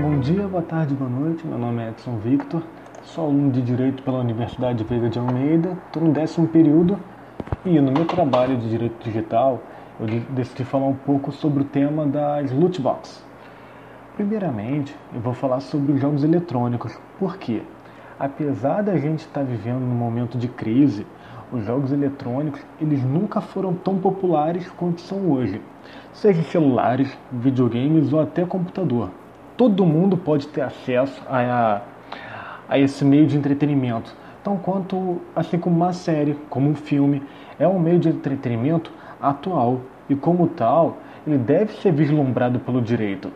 Bom dia, boa tarde, boa noite. Meu nome é Edson Victor, sou aluno de Direito pela Universidade Veiga de Almeida, estou no décimo período e no meu trabalho de Direito Digital eu decidi falar um pouco sobre o tema das loot boxes. Primeiramente, eu vou falar sobre os jogos eletrônicos. Por quê? Apesar da gente estar vivendo num momento de crise, os jogos eletrônicos eles nunca foram tão populares quanto são hoje, seja celulares, videogames ou até computador todo mundo pode ter acesso a, a esse meio de entretenimento. Então, quanto assim como uma série, como um filme, é um meio de entretenimento atual e como tal, ele deve ser vislumbrado pelo direito.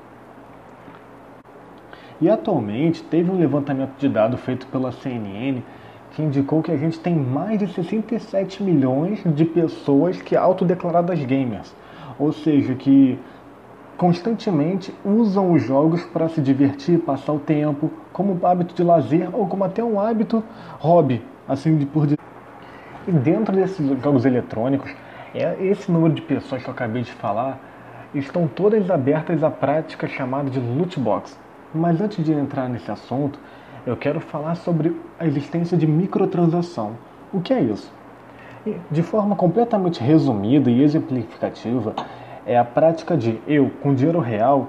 E atualmente teve um levantamento de dados feito pela CNN que indicou que a gente tem mais de 67 milhões de pessoas que autodeclaradas gamers, ou seja, que constantemente usam os jogos para se divertir, passar o tempo, como hábito de lazer ou como até um hábito hobby, assim de por. E dentro desses jogos eletrônicos, é esse número de pessoas que eu acabei de falar estão todas abertas à prática chamada de loot box. Mas antes de entrar nesse assunto, eu quero falar sobre a existência de microtransação. O que é isso? De forma completamente resumida e exemplificativa, é a prática de eu, com dinheiro real,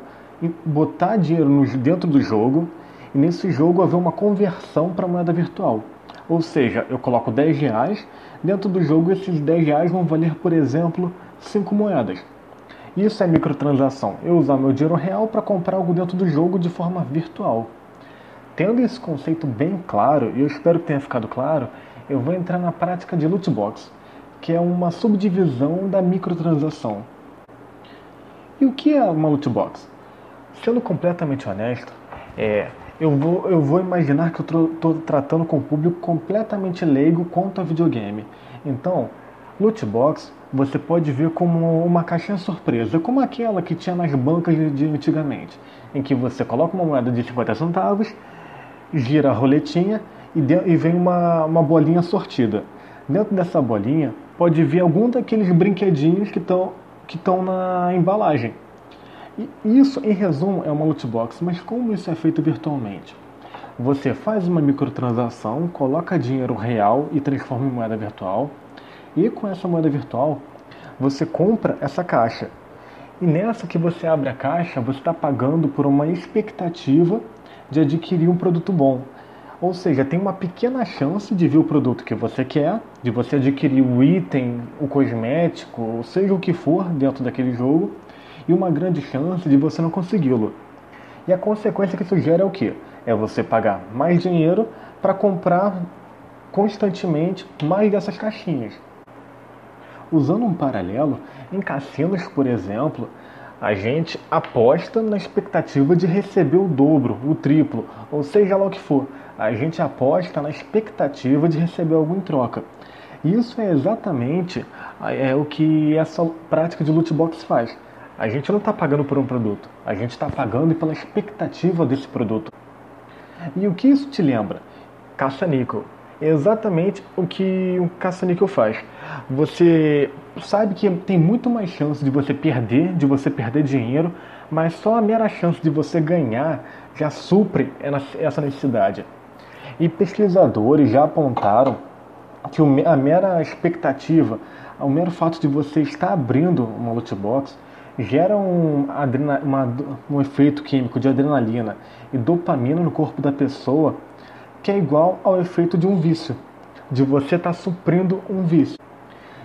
botar dinheiro dentro do jogo e nesse jogo haver uma conversão para moeda virtual. Ou seja, eu coloco 10 reais, dentro do jogo esses 10 reais vão valer, por exemplo, 5 moedas. Isso é microtransação, eu usar meu dinheiro real para comprar algo dentro do jogo de forma virtual. Tendo esse conceito bem claro, e eu espero que tenha ficado claro, eu vou entrar na prática de loot box, que é uma subdivisão da microtransação. E o que é uma loot box? Sendo completamente honesto, é, eu, vou, eu vou imaginar que eu estou tratando com um público completamente leigo quanto a videogame. Então, loot box você pode ver como uma caixinha surpresa, como aquela que tinha nas bancas de antigamente, em que você coloca uma moeda de 50 centavos, gira a roletinha e, de, e vem uma, uma bolinha sortida. Dentro dessa bolinha pode vir algum daqueles brinquedinhos que estão que estão na embalagem. E isso, em resumo, é uma loot box, mas como isso é feito virtualmente? Você faz uma microtransação, coloca dinheiro real e transforma em moeda virtual, e com essa moeda virtual você compra essa caixa. E nessa que você abre a caixa, você está pagando por uma expectativa de adquirir um produto bom. Ou seja, tem uma pequena chance de ver o produto que você quer, de você adquirir o item, o cosmético, ou seja o que for dentro daquele jogo, e uma grande chance de você não consegui-lo. E a consequência que isso gera é o que? É você pagar mais dinheiro para comprar constantemente mais dessas caixinhas. Usando um paralelo, em cassinos, por exemplo, a gente aposta na expectativa de receber o dobro, o triplo, ou seja lá o que for a gente aposta na expectativa de receber algo em troca. Isso é exatamente é, o que essa prática de loot box faz. A gente não está pagando por um produto, a gente está pagando pela expectativa desse produto. E o que isso te lembra? Caça-níquel. É exatamente o que um caça-níquel faz. Você sabe que tem muito mais chance de você perder, de você perder dinheiro, mas só a mera chance de você ganhar já supre essa necessidade. E pesquisadores já apontaram que a mera expectativa, o mero fato de você estar abrindo uma loot box gera um, uma, um efeito químico de adrenalina e dopamina no corpo da pessoa que é igual ao efeito de um vício, de você estar suprindo um vício.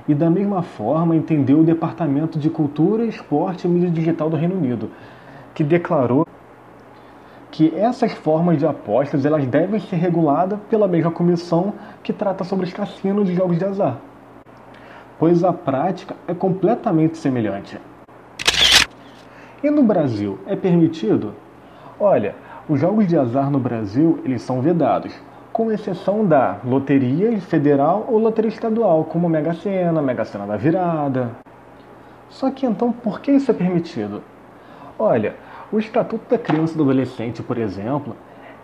E da mesma forma entendeu o Departamento de Cultura, Esporte e Mídia Digital do Reino Unido, que declarou que essas formas de apostas elas devem ser reguladas pela mesma comissão que trata sobre os cassinos de jogos de azar, pois a prática é completamente semelhante. E no Brasil, é permitido? Olha, os jogos de azar no Brasil eles são vedados, com exceção da loteria federal ou loteria estadual, como Mega Sena, Mega Sena da Virada. Só que então, por que isso é permitido? Olha, o Estatuto da Criança e do Adolescente, por exemplo,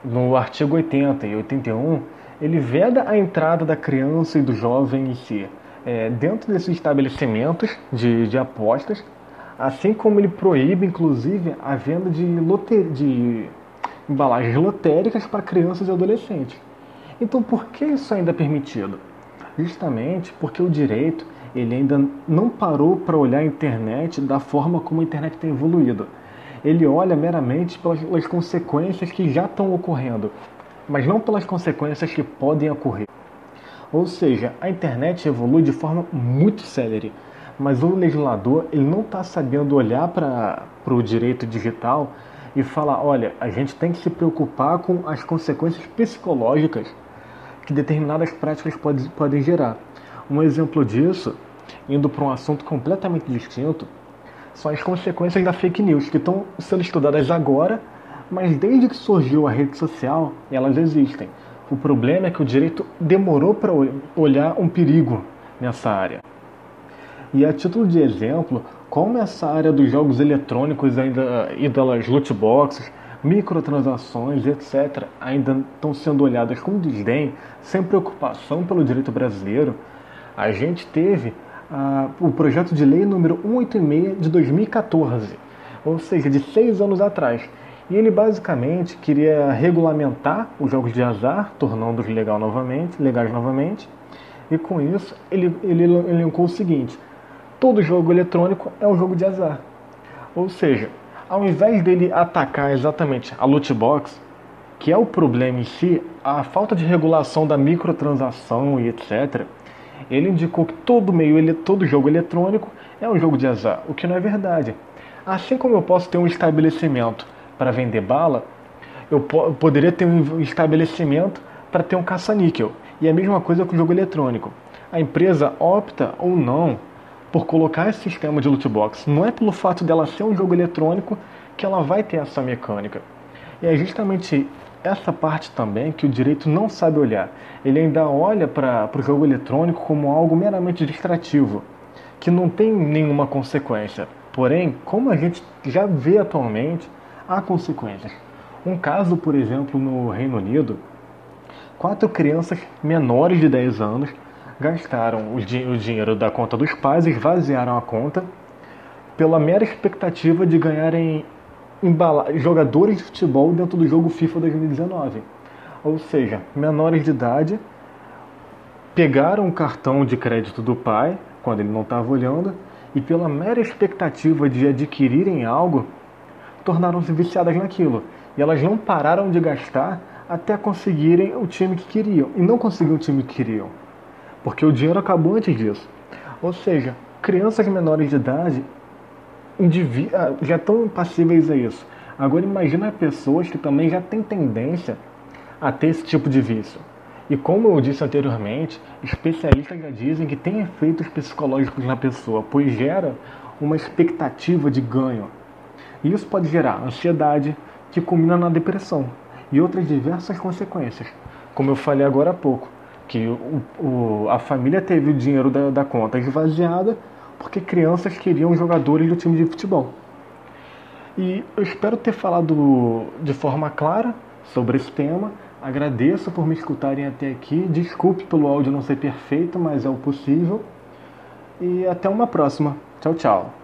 no artigo 80 e 81, ele veda a entrada da criança e do jovem em si é, dentro desses estabelecimentos de, de apostas, assim como ele proíbe, inclusive, a venda de, loter, de embalagens lotéricas para crianças e adolescentes. Então, por que isso ainda é permitido? Justamente porque o direito ele ainda não parou para olhar a internet da forma como a internet tem evoluído. Ele olha meramente pelas, consequências que já estão ocorrendo, mas não pelas consequências que podem ocorrer. Ou seja, a internet evolui de forma muito célere, mas o legislador ele não está sabendo olhar para o direito digital e falar, olha, a gente tem que se preocupar com as consequências psicológicas que determinadas práticas pode, podem gerar. Um exemplo disso, indo para um assunto completamente distinto, são as consequências da fake news, que estão sendo estudadas agora, mas desde que surgiu a rede social, elas existem. O problema é que o direito demorou para olhar um perigo nessa área. E a título de exemplo, como essa área dos jogos eletrônicos ainda e das loot boxes, microtransações, etc., ainda estão sendo olhadas com desdém, sem preocupação pelo direito brasileiro, a gente teve ah, o projeto de lei número 186 de 2014, ou seja, de seis anos atrás. E ele basicamente queria regulamentar os jogos de azar, tornando-os legal novamente, legais novamente, e com isso ele, ele elencou o seguinte: todo jogo eletrônico é um jogo de azar. Ou seja, ao invés dele atacar exatamente a loot box, que é o problema em si, a falta de regulação da microtransação e etc., ele indicou que todo meio, todo jogo eletrônico é um jogo de azar, o que não é verdade. Assim como eu posso ter um estabelecimento para vender bala, eu, po poderia ter um estabelecimento para ter um caça-níquel. E a mesma coisa com o jogo eletrônico. A empresa opta ou não por colocar esse sistema de loot box. Não é pelo fato dela ser um jogo eletrônico que ela vai ter essa mecânica. E é justamente essa parte também que o direito não sabe olhar. Ele ainda olha para o jogo eletrônico como algo meramente distrativo, que não tem nenhuma consequência. Porém, como a gente já vê atualmente, há consequências. Um caso, por exemplo, no Reino Unido, quatro crianças menores de 10 anos gastaram o, o dinheiro da conta dos pais, esvaziaram a conta pela mera expectativa de ganharem jogadores de futebol dentro do jogo FIFA 2019. Ou seja, menores de idade pegaram o cartão de crédito do pai, quando ele não estava olhando, e pela mera expectativa de adquirirem algo, tornaram-se viciadas naquilo. E elas não pararam de gastar até conseguirem o time que queriam. E não conseguiram o time que queriam porque o dinheiro acabou antes disso. Ou seja, crianças menores de idade já estão passíveis a isso. Agora imagina pessoas que também já têm tendência a ter esse tipo de vício. E como eu disse anteriormente, especialistas já dizem que tem efeitos psicológicos na pessoa, pois gera uma expectativa de ganho. E isso pode gerar ansiedade, que culmina na depressão, e outras diversas consequências, como eu falei agora há pouco que o, o, a família teve o dinheiro da, da conta esvaziada porque crianças queriam jogadores do time de futebol. E eu espero ter falado de forma clara sobre esse tema. Agradeço por me escutarem até aqui. Desculpe pelo áudio não ser perfeito, mas é o possível. E até uma próxima. Tchau, tchau.